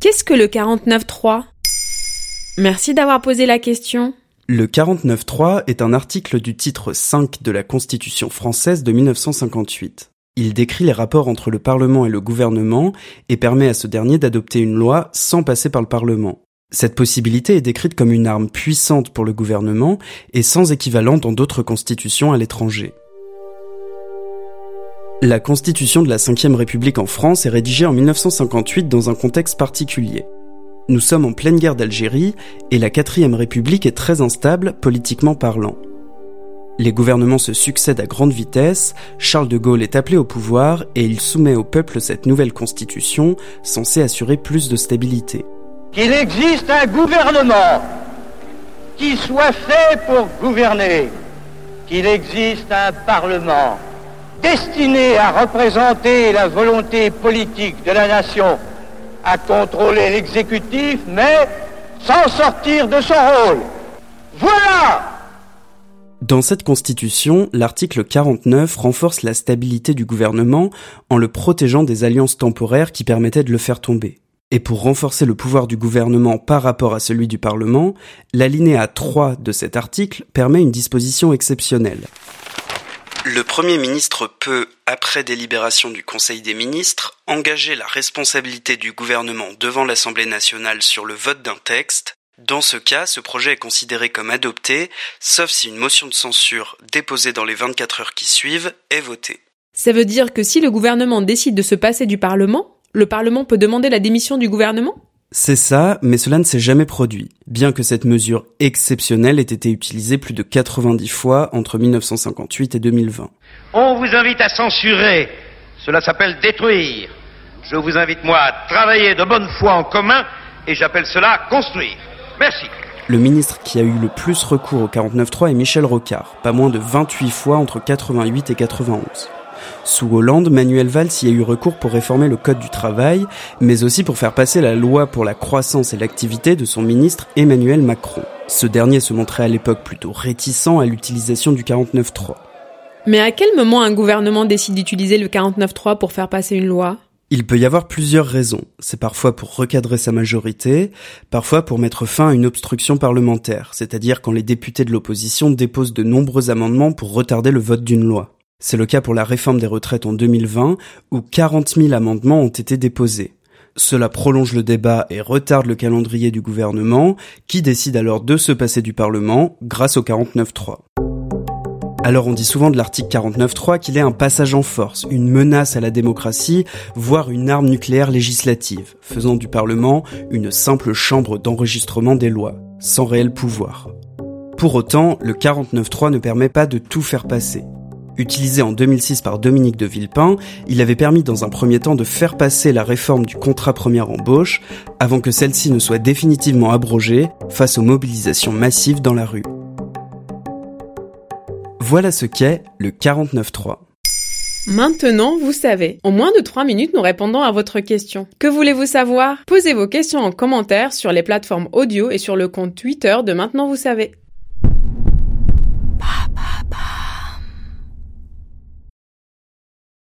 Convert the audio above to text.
Qu'est-ce que le 49.3 Merci d'avoir posé la question. Le 49.3 est un article du titre 5 de la Constitution française de 1958. Il décrit les rapports entre le Parlement et le gouvernement et permet à ce dernier d'adopter une loi sans passer par le Parlement. Cette possibilité est décrite comme une arme puissante pour le gouvernement et sans équivalent dans d'autres constitutions à l'étranger. La constitution de la Ve République en France est rédigée en 1958 dans un contexte particulier. Nous sommes en pleine guerre d'Algérie et la Quatrième République est très instable politiquement parlant. Les gouvernements se succèdent à grande vitesse, Charles de Gaulle est appelé au pouvoir et il soumet au peuple cette nouvelle constitution censée assurer plus de stabilité qu'il existe un gouvernement qui soit fait pour gouverner, qu'il existe un Parlement destiné à représenter la volonté politique de la nation, à contrôler l'exécutif, mais sans sortir de son rôle. Voilà dans cette constitution, l'article 49 renforce la stabilité du gouvernement en le protégeant des alliances temporaires qui permettaient de le faire tomber. Et pour renforcer le pouvoir du gouvernement par rapport à celui du Parlement, l'alinéa 3 de cet article permet une disposition exceptionnelle. Le Premier ministre peut, après délibération du Conseil des ministres, engager la responsabilité du gouvernement devant l'Assemblée nationale sur le vote d'un texte. Dans ce cas, ce projet est considéré comme adopté, sauf si une motion de censure déposée dans les 24 heures qui suivent est votée. Ça veut dire que si le gouvernement décide de se passer du Parlement, le Parlement peut demander la démission du gouvernement? C'est ça, mais cela ne s'est jamais produit, bien que cette mesure exceptionnelle ait été utilisée plus de 90 fois entre 1958 et 2020. On vous invite à censurer, cela s'appelle détruire. Je vous invite moi à travailler de bonne foi en commun et j'appelle cela construire. Merci. Le ministre qui a eu le plus recours au 49.3 est Michel Rocard, pas moins de 28 fois entre 88 et 91. Sous Hollande, Manuel Valls y a eu recours pour réformer le Code du travail, mais aussi pour faire passer la loi pour la croissance et l'activité de son ministre Emmanuel Macron. Ce dernier se montrait à l'époque plutôt réticent à l'utilisation du 49.3. Mais à quel moment un gouvernement décide d'utiliser le 49.3 pour faire passer une loi? Il peut y avoir plusieurs raisons. C'est parfois pour recadrer sa majorité, parfois pour mettre fin à une obstruction parlementaire, c'est-à-dire quand les députés de l'opposition déposent de nombreux amendements pour retarder le vote d'une loi. C'est le cas pour la réforme des retraites en 2020, où 40 000 amendements ont été déposés. Cela prolonge le débat et retarde le calendrier du gouvernement, qui décide alors de se passer du Parlement grâce au 49.3. Alors on dit souvent de l'article 49.3 qu'il est un passage en force, une menace à la démocratie, voire une arme nucléaire législative, faisant du Parlement une simple chambre d'enregistrement des lois, sans réel pouvoir. Pour autant, le 49.3 ne permet pas de tout faire passer. Utilisé en 2006 par Dominique de Villepin, il avait permis dans un premier temps de faire passer la réforme du contrat première embauche avant que celle-ci ne soit définitivement abrogée face aux mobilisations massives dans la rue. Voilà ce qu'est le 49.3. Maintenant, vous savez. En moins de 3 minutes, nous répondons à votre question. Que voulez-vous savoir? Posez vos questions en commentaire sur les plateformes audio et sur le compte Twitter de Maintenant, vous savez.